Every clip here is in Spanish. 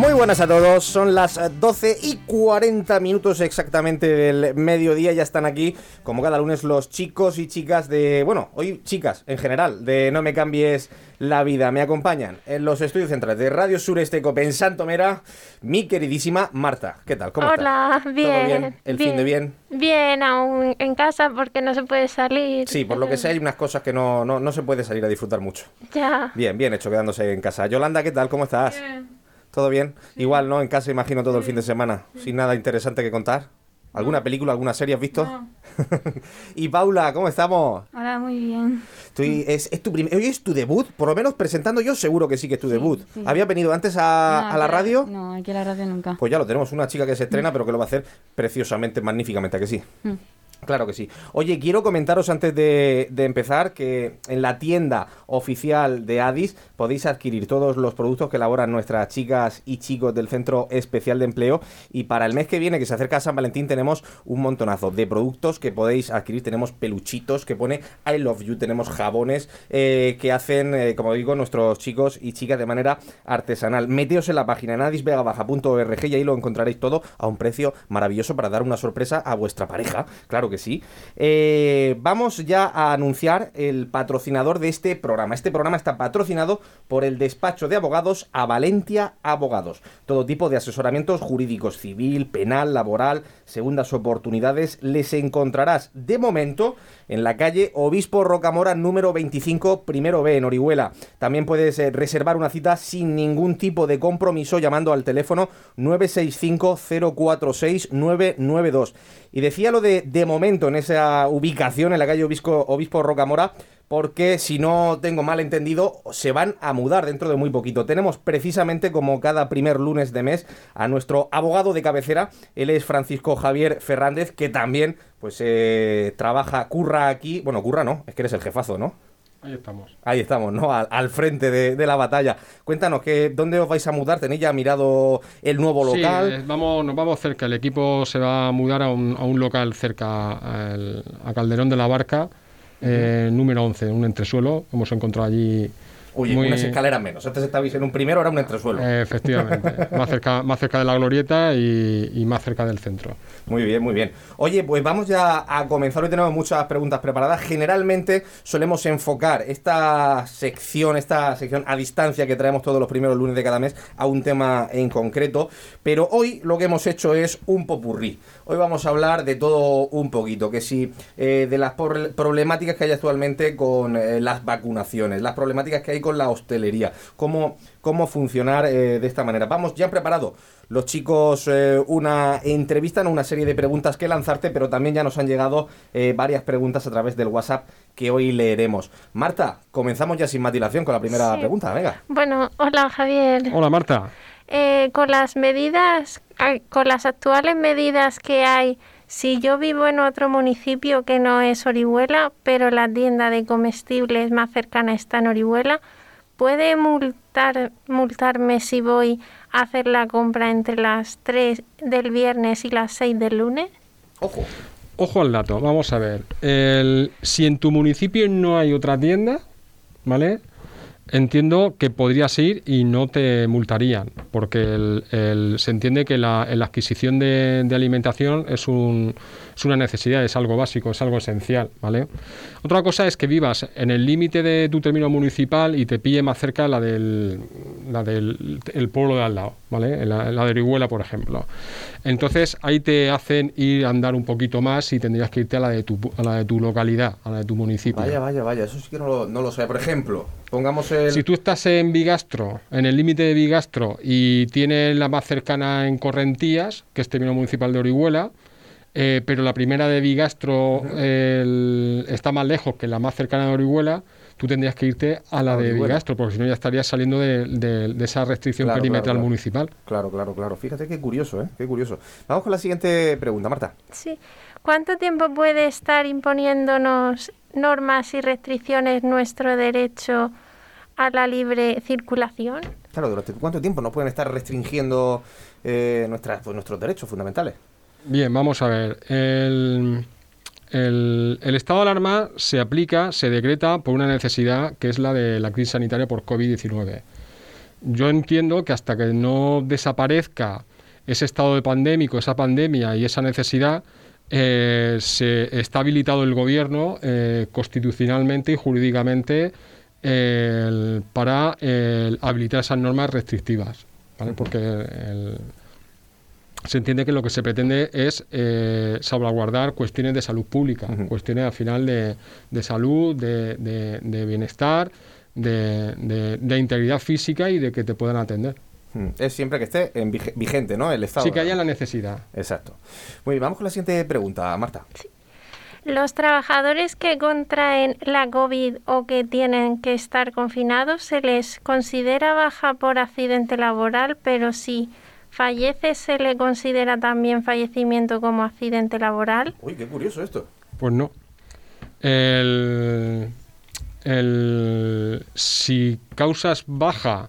Muy buenas a todos, son las 12 y 40 minutos exactamente del mediodía, ya están aquí como cada lunes los chicos y chicas de, bueno, hoy chicas en general, de No me cambies la vida. Me acompañan en los estudios centrales de Radio Sureste Cope en Santomera, mi queridísima Marta. ¿Qué tal? ¿Cómo Hola, estás? bien. ¿Todo bien? ¿El fin de bien? Bien, aún en casa porque no se puede salir. Sí, por lo que sé hay unas cosas que no, no, no se puede salir a disfrutar mucho. Ya. Bien, bien hecho quedándose en casa. Yolanda, ¿qué tal? ¿Cómo estás? ¿Todo bien? Igual, ¿no? En casa imagino todo el fin de semana, sin nada interesante que contar. ¿Alguna película, alguna serie has visto? y Paula, ¿cómo estamos? Hola, muy bien. Tú- es, es tu Hoy es tu debut, por lo menos presentando yo seguro que sí que es tu Sí, debut. sí. ¿Había venido antes a, No, a la radio? No, aquí a la radio nunca. Pues ya lo tenemos, una chica que se estrena, pero que lo va a hacer preciosamente, magníficamente, ¿a que sí? Mm. Claro que sí. Oye, quiero comentaros antes de, empezar que en la tienda oficial de Adis podéis adquirir todos los productos que elaboran nuestras chicas y chicos del Centro Especial de Empleo. Y para el mes que viene, que se acerca a San Valentín, tenemos un montonazo de productos que podéis adquirir. Tenemos peluchitos que pone I love you, tenemos jabones eh, que hacen, eh, como digo, nuestros chicos y chicas de manera artesanal. Meteos en la página en adisvegabaja.org y ahí lo encontraréis todo a un precio maravilloso para dar una sorpresa a vuestra pareja. Claro que sí. Eh, vamos ya a anunciar el patrocinador de este programa. Este programa está patrocinado por el despacho de abogados a Valentia Abogados. Todo tipo de asesoramientos jurídicos, civil, penal, laboral, segundas oportunidades, les encontrarás de momento en la calle Obispo Rocamora número 25, primero B, en Orihuela. También puedes eh, reservar una cita sin ningún tipo de compromiso llamando al teléfono 965-046-992. Y decía lo de de momento en esa ubicación en la calle Obispo, Obispo Rocamora porque si no tengo mal entendido, se van a mudar dentro de muy poquito. Tenemos precisamente como cada primer lunes de mes a nuestro abogado de cabecera, él es Francisco Javier Fernández, que también pues eh, trabaja, curra aquí, bueno, curra no, es que eres el jefazo, ¿no? Ahí estamos. Ahí estamos, ¿no? Al, al frente de, de la batalla. Cuéntanos, que, ¿dónde os vais a mudar? ¿Tenéis ya mirado el nuevo Sí, local? eh, vamos, nos vamos cerca. El equipo se va a mudar a un, a un local cerca al- a Calderón de la Barca, eh, número 11, un entresuelo. Hemos encontrado allí. Oye, muy- unas escaleras menos. Antes estabais en un primero, ahora un entresuelo. efectivamente, más cerca, más cerca de la glorieta y, y más cerca del centro. Muy bien, muy bien. Oye, pues vamos ya a comenzar. Hoy tenemos muchas preguntas preparadas. Generalmente solemos enfocar esta sección, esta sección a distancia que traemos todos los primeros lunes de cada mes a un tema en concreto. Pero hoy lo que hemos hecho es un popurrí. Hoy vamos a hablar de todo un poquito, que sí, eh, de las problemáticas que hay actualmente con eh, las vacunaciones, las problemáticas que hay con la hostelería, cómo, cómo funcionar eh, de esta manera. Vamos, ya han preparado los chicos eh, una entrevista, no una serie de preguntas que lanzarte, pero también ya nos han llegado eh, varias preguntas a través del WhatsApp que hoy leeremos. Marta, comenzamos ya sin matilación con la primera Sí. pregunta, venga. Bueno, hola Javier. Hola Marta. Eh, con las medidas, con las actuales medidas que hay, si yo vivo en otro municipio que no es Orihuela, pero la tienda de comestibles más cercana está en Orihuela, ¿puede multar, multarme si voy a hacer la compra entre las 3 del viernes y las 6 del lunes? Ojo. Ojo al dato, vamos a ver. El- si en tu municipio no hay otra tienda, ¿vale? Entiendo que podrías ir y no te multarían, porque se entiende que la, adquisición de, de alimentación es, un, es una necesidad, es algo básico, es algo esencial, ¿vale? Otra cosa es que vivas en el límite de tu término municipal y te pille más cerca la del, la del el pueblo de al lado, ¿vale? La, la de Orihuela, por ejemplo. Entonces ahí te hacen ir a andar un poquito más y tendrías que irte a la de tu, a la de tu localidad, a la de tu municipio. Vaya, vaya, vaya, eso sí que no lo, no lo sé. Por ejemplo, pongamos el... Si tú estás en Bigastro, en el límite de Bigastro, y tienes la más cercana en Correntías, que es término municipal de Orihuela, eh, pero la primera de Bigastro el- está más lejos que la más cercana de Orihuela, tú tendrías que irte a la A de. Bigastro, porque si no ya estarías saliendo de, de- de esa restricción Claro, perimetral claro, claro. municipal. Claro, claro, claro. Fíjate qué curioso, ¿eh? Qué curioso. Vamos con la siguiente pregunta, Marta. Sí. ¿Cuánto tiempo puede estar imponiéndonos normas y restricciones nuestro derecho a la libre circulación? Claro, ¿durante cuánto tiempo nos pueden estar restringiendo eh, nuestras, pues, nuestros derechos fundamentales? Bien, vamos a ver. El, el- estado de alarma se aplica, se decreta por una necesidad que es la de la crisis sanitaria por COVID-19. Yo entiendo que hasta que no desaparezca ese estado de pandémico, esa pandemia y esa necesidad, eh, se está habilitado el gobierno eh, constitucionalmente y jurídicamente eh, el- para habilitar esas normas restrictivas. Porque se entiende que lo que se pretende es eh, salvaguardar cuestiones de salud pública, cuestiones al final de, de salud, de, de- de bienestar, de, de- de integridad física y de que te puedan atender. Es siempre que esté en vige- vigente, ¿no? El Estado. Sí que haya la necesidad. Exacto. Muy bien, vamos con la siguiente pregunta, Marta. ¿Los trabajadores que contraen la COVID o que tienen que estar confinados se les considera baja por accidente laboral, pero si fallece se le considera también fallecimiento como accidente laboral? Uy, qué curioso esto. Pues no. El, el- si causas baja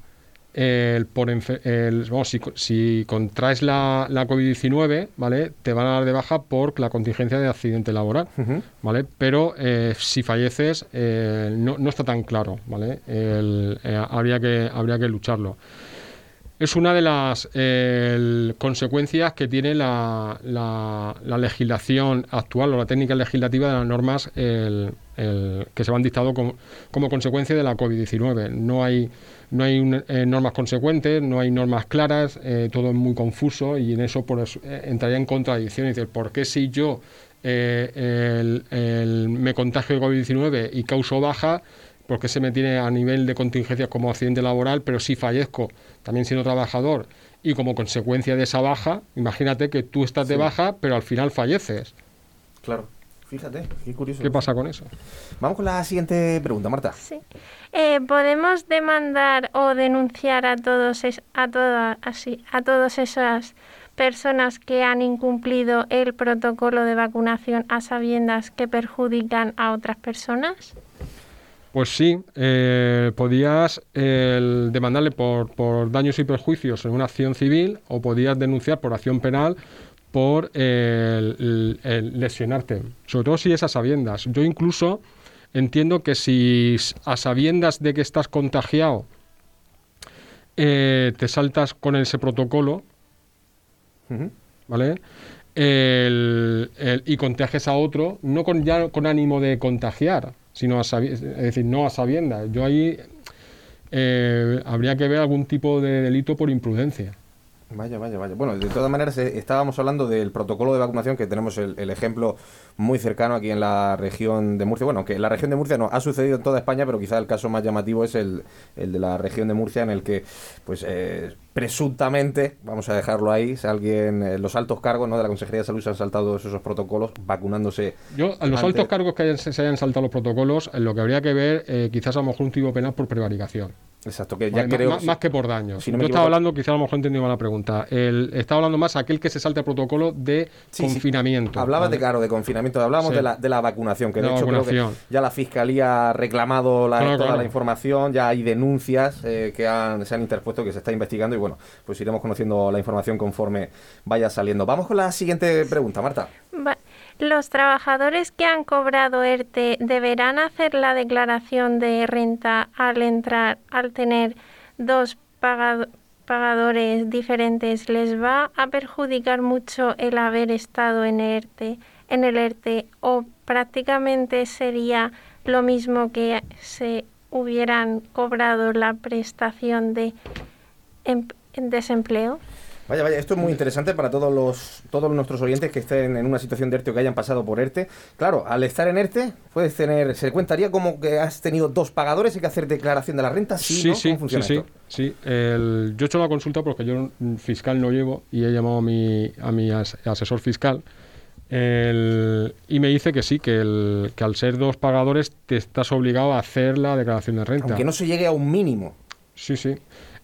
el, por enfe- el- vamos, si, si contraes la, la COVID-19, ¿vale? Te van a dar de baja por la contingencia de accidente laboral. ¿vale? Pero eh, si falleces eh, no, no está tan claro, ¿vale? El- eh, habría, que, habría que lucharlo. Es una de las consecuencias que tiene la, la- la legislación actual o la técnica legislativa de las normas que se van dictado como, consecuencia de la COVID-19. No hay, no hay un- eh, normas consecuentes, no hay normas claras, eh, todo es muy confuso y en eso por eso, eh, entraría en contradicción. Y dices, ¿por qué si yo me contagio de COVID-19 y causo baja? Porque se me tiene a nivel de contingencias como accidente laboral, pero si fallezco también siendo trabajador y como consecuencia de esa baja, imagínate que tú estás de baja, pero al final falleces. Claro. Fíjate, qué curioso. ¿Qué pasa con eso? Vamos con la siguiente pregunta, Marta. Sí. Eh, ¿Podemos demandar o denunciar a todos es- a toda- así, a todas esas personas que han incumplido el protocolo de vacunación a sabiendas que perjudican a otras personas? Pues sí, eh, podías eh, demandarle por, por daños y perjuicios en una acción civil o podías denunciar por acción penal por eh, el, el lesionarte, sobre todo si es a sabiendas. Yo incluso entiendo que si a sabiendas de que estás contagiado eh, te saltas con ese protocolo. ¿vale? El- el- y contagias a otro, no con, ya con ánimo de contagiar, sino a es decir, no a sabiendas. Yo ahí eh, habría que ver algún tipo de delito por imprudencia. Vaya, vaya, vaya. Bueno, de todas maneras, eh, estábamos hablando del protocolo de vacunación, que tenemos el, el ejemplo muy cercano aquí en la región de Murcia. Bueno, que en la región de Murcia no, ha sucedido en toda España, pero quizá el caso más llamativo es el, el de la región de Murcia, en el que, pues, eh, presuntamente, vamos a dejarlo ahí, si alguien, eh, los altos cargos ¿no? de la Consejería de Salud se han saltado esos protocolos vacunándose. Yo, a los altos cargos que hayan- se hayan saltado los protocolos, lo que habría que ver, eh, quizás a lo mejor un tipo penal por prevaricación. Exacto, que ya Vale, creo... ma- más, que por daño. si no Yo estaba hablando, quizás a lo mejor he entendido mal la pregunta. El, estaba hablando más aquel que se salta el protocolo de Sí, sí. confinamiento. Hablabas ¿vale? de, claro, de confinamiento, hablábamos Sí. de, la, de la vacunación, que de, De la hecho creo vacunación. que ya la Fiscalía ha reclamado la- Claro, toda claro. la información, ya hay denuncias eh, que han- se han interpuesto, que se está investigando y bueno, pues iremos conociendo la información conforme vaya saliendo. Vamos con la siguiente pregunta, Marta. Va- ¿Los trabajadores que han cobrado ERTE deberán hacer la declaración de renta al entrar, al tener dos pagado- pagadores diferentes? ¿Les va a perjudicar mucho el haber estado en ERTE, en el ERTE o prácticamente sería lo mismo que se hubieran cobrado la prestación de em- desempleo? Vaya, vaya, esto es muy interesante para todos los todos nuestros oyentes que estén en una situación de ERTE o que hayan pasado por ERTE. Claro, al estar en ERTE, puedes tener, se cuentaría como que has tenido dos pagadores y que hacer declaración de la renta, sí, Sí, ¿no? sí, ¿Cómo funciona sí, sí, esto? sí. El- yo he hecho la consulta porque yo fiscal no llevo y he llamado a mi, a mi as- asesor fiscal. El- y me dice que sí, que, el- que al ser dos pagadores te estás obligado a hacer la declaración de renta. Aunque no se llegue a un mínimo. Sí, sí.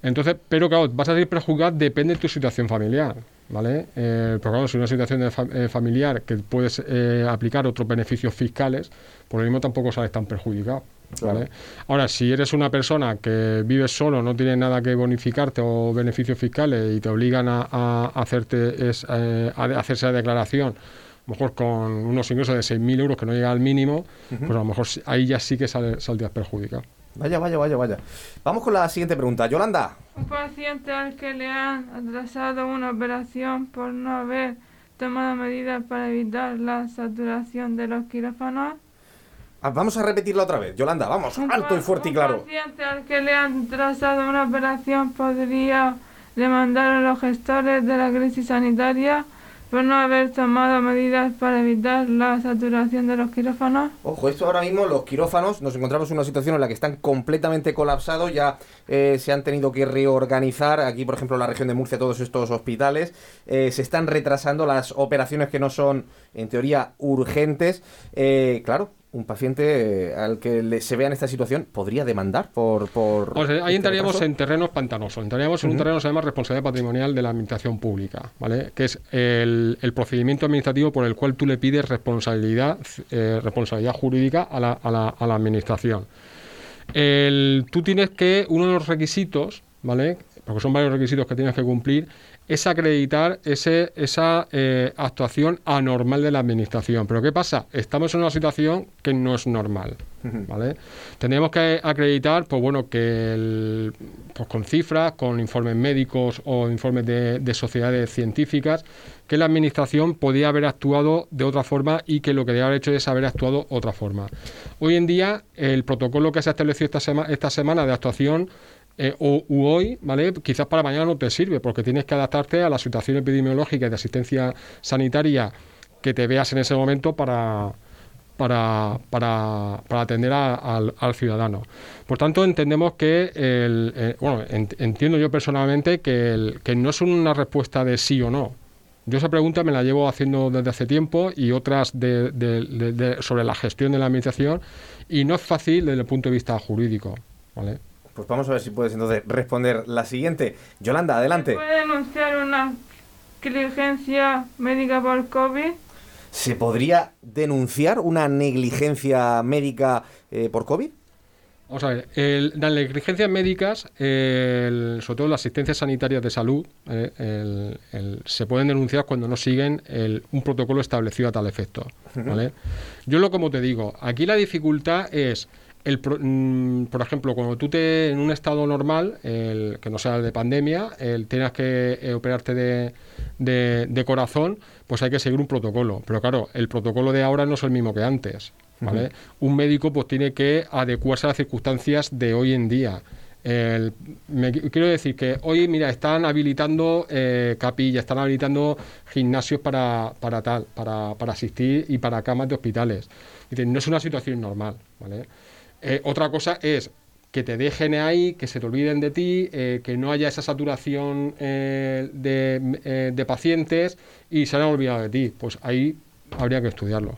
Entonces, pero claro, vas a salir perjudicado, depende de tu situación familiar, ¿vale? Eh, pero claro, si es una situación de fa- eh, familiar que puedes eh, aplicar otros beneficios fiscales, por lo mismo tampoco sales tan perjudicado, ¿vale? Ahora, si eres una persona que vives solo, no tienes nada que bonificarte o beneficios fiscales y te obligan a, a hacerte es, eh, a hacer esa declaración, a lo mejor con unos ingresos de 6.000 euros que no llega al mínimo, pues a lo mejor ahí ya sí que sale, saldrías perjudicado. Vaya, vaya, vaya, vaya. Vamos con la siguiente pregunta. Yolanda. Un paciente al que le han atrasado una operación por no haber tomado medidas para evitar la saturación de los quirófanos. Ah, Vamos a repetirla otra vez. Yolanda, vamos, Un alto y fuerte y un claro. paciente al que le han atrasado una operación podría demandar a los gestores de la crisis sanitaria por no haber tomado medidas para evitar la saturación de los quirófanos. Ojo, esto ahora mismo, los quirófanos, nos encontramos en una situación en la que están completamente colapsados, ya eh, se han tenido que reorganizar, aquí por ejemplo en la región de Murcia, todos estos hospitales, eh, se están retrasando las operaciones que no son, en teoría, urgentes. Eh, claro, un paciente eh, al que se vea en esta situación podría demandar por... por O sea, ahí este entraríamos en terrenos pantanosos. Entraríamos en un terreno que se llama responsabilidad patrimonial de la administración pública, ¿vale? Que es el, el procedimiento administrativo por el cual tú le pides responsabilidad, eh, responsabilidad jurídica a la, a la- a la administración. El- tú tienes que, uno de los requisitos, ¿vale? Porque son varios requisitos que tienes que cumplir, es acreditar ese, esa eh, actuación anormal de la administración. Pero ¿qué pasa? Estamos en una situación que no es normal, ¿vale? Tendríamos que acreditar, pues bueno, que el- pues con cifras, con informes médicos o informes de, de sociedades científicas, que la administración podía haber actuado de otra forma y que lo que debe haber hecho es haber actuado otra forma. Hoy en día, el protocolo que se ha establecido esta, sema- esta semana de actuación eh, o, u hoy, ¿vale? Quizás para mañana no te sirve porque tienes que adaptarte a la situación epidemiológica y de asistencia sanitaria que te veas en ese momento para, para, para, atender a- al, ciudadano. Por tanto, entendemos que, el, eh, bueno, ent- entiendo yo personalmente que, el- que no es una respuesta de sí o no. Yo esa pregunta me la llevo haciendo desde hace tiempo y otras de- sobre la gestión de la administración y no es fácil desde el punto de vista jurídico. ¿vale? Pues vamos a ver si puedes entonces responder la siguiente. Yolanda, adelante. ¿Puede denunciar una negligencia médica por COVID? ¿Se podría denunciar una negligencia médica eh, por COVID? Vamos a ver, el- las negligencias médicas, el- sobre todo las asistencias sanitarias de salud, eh, el- el- se pueden denunciar cuando no siguen el- un protocolo establecido a tal efecto. ¿vale? Yo lo como te digo, aquí la dificultad es, el, mm, por ejemplo, cuando tú te en un estado normal, el, que no sea de pandemia, el, tengas que eh, operarte de, de- de corazón, pues hay que seguir un protocolo. Pero claro, el protocolo de ahora no es el mismo que antes. ¿vale? Un médico pues tiene que adecuarse a las circunstancias de hoy en día. El- me quiero decir que hoy, mira, están habilitando eh, capillas, están habilitando gimnasios para, para tal, para, para asistir y para camas de hospitales. No es una situación normal, ¿vale? Eh, otra cosa es que te dejen ahí, que se te olviden de ti, eh, que no haya esa saturación eh, de, eh, de pacientes y se han olvidado de ti. Pues ahí habría que estudiarlo.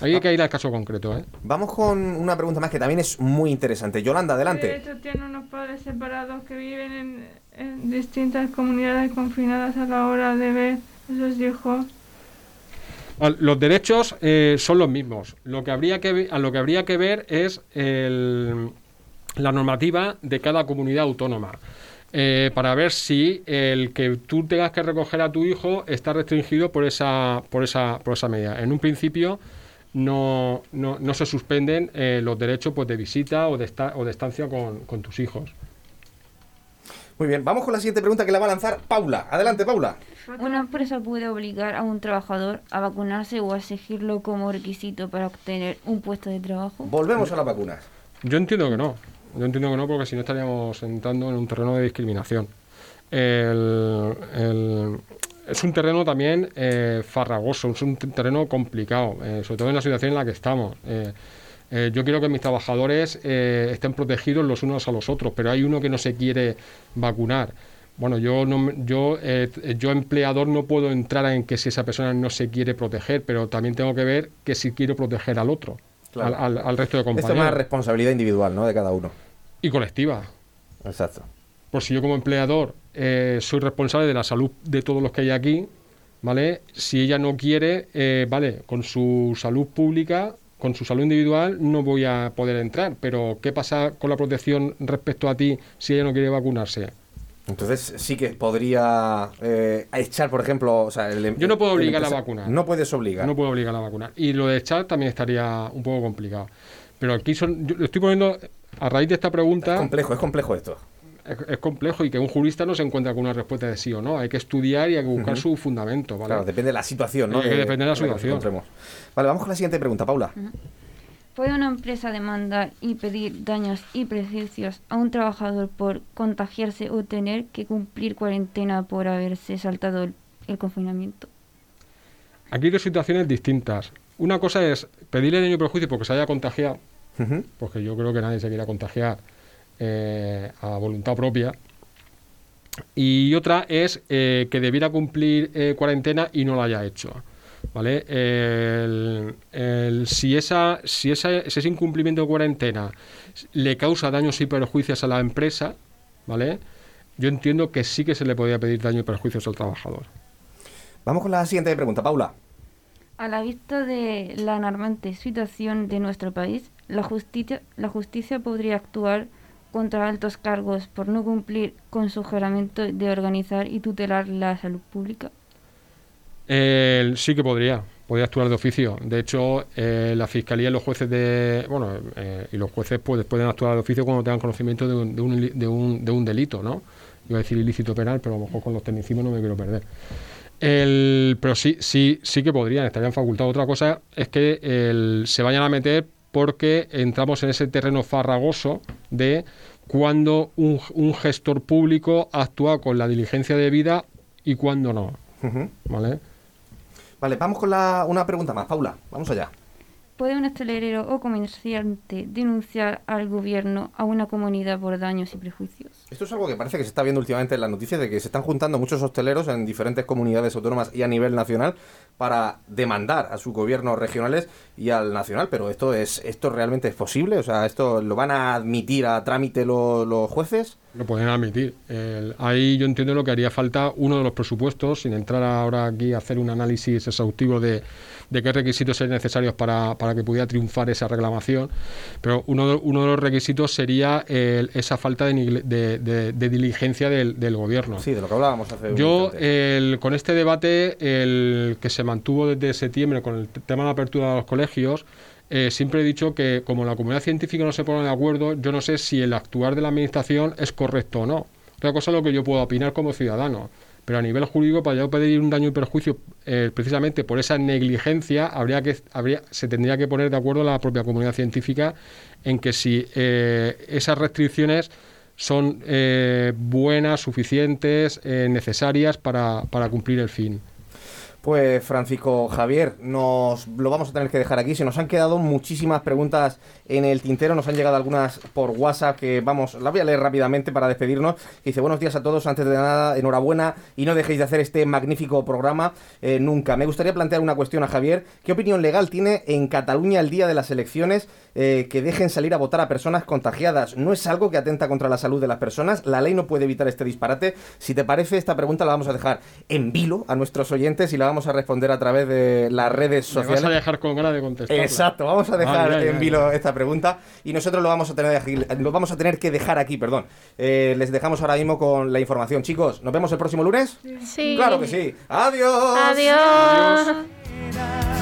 Ahí hay que ir al caso concreto, ¿eh? Vamos con una pregunta más que también es muy interesante. Yolanda, De adelante. hecho, tiene unos padres separados que viven en, en distintas comunidades confinadas a la hora de ver a sus hijos. Los derechos eh, son los mismos. Lo que habría que a lo que habría que ver es el- la normativa de cada comunidad autónoma. eh, para ver si el que tú tengas que recoger a tu hijo está restringido por esa, por esa, por esa medida. En un principio no, no, no se suspenden eh, los derechos pues, de visita o de, esta- o de estancia con, con tus hijos. Muy bien, vamos con la siguiente pregunta que la va a lanzar Paula. Adelante, Paula. Una empresa puede obligar a un trabajador a vacunarse o a exigirlo como requisito para obtener un puesto de trabajo. Volvemos a las vacunas. Yo entiendo que no. Yo entiendo que no, porque si no estaríamos entrando en un terreno de discriminación. El- el- es un terreno también eh, farragoso, es un terreno complicado, eh, sobre todo en la situación en la que estamos. Eh, eh, yo quiero que mis trabajadores eh, estén protegidos los unos a los otros, pero hay uno que no se quiere vacunar. Bueno, yo no, yo, eh, yo empleador no puedo entrar en que si esa persona no se quiere proteger, pero también tengo que ver que si quiero proteger al otro, Claro. al, al- al resto de Esto compañeros. es más responsabilidad individual, ¿no? De cada uno. y colectiva. Exacto. Por si yo como empleador soy responsable de la salud de todos los que hay aquí, ¿vale? Si ella no quiere, eh, vale, con su salud pública, con su salud individual, no voy a poder entrar. Pero, ¿qué pasa con la protección respecto a ti si ella no quiere vacunarse? Entonces sí que podría eh, echar, por ejemplo, o sea, el, Yo no puedo obligar a empresa- vacunar. No puedes obligar. No puedo obligar a vacunar. Y lo de echar también estaría un poco complicado. Pero aquí son, yo estoy poniendo, a raíz de esta Es pregunta, complejo, es complejo esto. Es, es complejo y que un jurista no se encuentra con una respuesta de sí o no. Hay que estudiar y hay que buscar su fundamento, ¿vale? Claro, depende de la situación, ¿no? Eh, que depende de la situación. Vale, vamos con la siguiente pregunta, Paula. ¿Puede una empresa demandar y pedir daños y prejuicios a un trabajador por contagiarse o tener que cumplir cuarentena por haberse saltado el, el confinamiento? Aquí hay dos situaciones distintas. Una cosa es pedirle daño y perjuicio porque se haya contagiado, porque yo creo que nadie se quiera contagiar eh, a voluntad propia. Y otra es eh, que debiera cumplir eh, cuarentena y no lo haya hecho. ¿Vale? El- el- si esa, si esa- si ese incumplimiento de cuarentena le causa daños y perjuicios a la empresa, ¿vale? Yo entiendo que sí que se le podría pedir daño y perjuicios al trabajador. Vamos con la siguiente pregunta, Paula. A la vista de la alarmante situación de nuestro país, la justicia, la justicia podría actuar contra altos cargos por no cumplir con su juramento de organizar y tutelar la salud pública. El- sí que podría, podría actuar de oficio. De hecho, eh, la fiscalía y los jueces de, bueno, eh, y los jueces pues, pueden actuar de oficio cuando tengan conocimiento de un, de un, de un- de un delito, ¿no? Iba a decir ilícito penal, pero a lo mejor con los tecnicismos no me quiero perder. El, pero sí, sí, sí que podrían, estarían facultados. Otra cosa es que el- se vayan a meter porque entramos en ese terreno farragoso de cuando un, un gestor público actúa con la diligencia debida y cuando no. ¿Vale? Vale, vamos con la, una pregunta más, Paula. Vamos allá. ¿Puede un hostelero o comerciante denunciar al gobierno a una comunidad por daños y prejuicios? Esto es algo que parece que se está viendo últimamente en las noticias de que se están juntando muchos hosteleros en diferentes comunidades autónomas y a nivel nacional para demandar a sus gobiernos regionales y al nacional. Pero esto es esto realmente es posible, o sea, esto lo van a admitir a trámite lo- los jueces. Lo pueden admitir. El- ahí yo entiendo lo que haría falta uno de los presupuestos, sin entrar ahora aquí a hacer un análisis exhaustivo de, de qué requisitos serían necesarios para, para que pudiera triunfar esa reclamación, pero uno de, uno de los requisitos sería el- esa falta de, de- de- de diligencia del, del gobierno. Sí, de lo que hablábamos hace un Yo, instante. el- con este debate, el que se mantuvo desde septiembre con el tema de la apertura de los colegios, eh, siempre he dicho que como la comunidad científica no se pone de acuerdo, yo no sé si el actuar de la administración es correcto o no. Otra cosa es lo que yo puedo opinar como ciudadano. Pero a nivel jurídico, para yo pedir un daño y perjuicio eh, precisamente por esa negligencia, habría que, habría, se tendría que poner de acuerdo la propia comunidad científica en que si eh, esas restricciones son eh, buenas, suficientes, eh, necesarias para, para cumplir el fin. Pues Francisco Javier, nos lo vamos a tener que dejar aquí. Se nos han quedado muchísimas preguntas en el tintero, nos han llegado algunas por WhatsApp que vamos, las voy a leer rápidamente para despedirnos. Dice, buenos días a todos, antes de nada, enhorabuena y no dejéis de hacer este magnífico programa eh, nunca. Me gustaría plantear una cuestión a Javier. ¿Qué opinión legal tiene en Cataluña el día de las elecciones eh, que dejen salir a votar a personas contagiadas? ¿No es algo que atenta contra la salud de las personas? La ley no puede evitar este disparate. Si te parece, esta pregunta la vamos a dejar en vilo a nuestros oyentes y la vamos a responder a través de las redes Me vas sociales. a dejar con ganas de contestar. Exacto, vamos a dejar Ay, ay, en ay. vilo esta pregunta y nosotros lo vamos a tener, aquí- lo vamos a tener que dejar aquí, perdón. Eh, les dejamos ahora mismo con la información. Chicos, ¿nos vemos el próximo lunes? Sí. Claro que sí. Adiós. Adiós.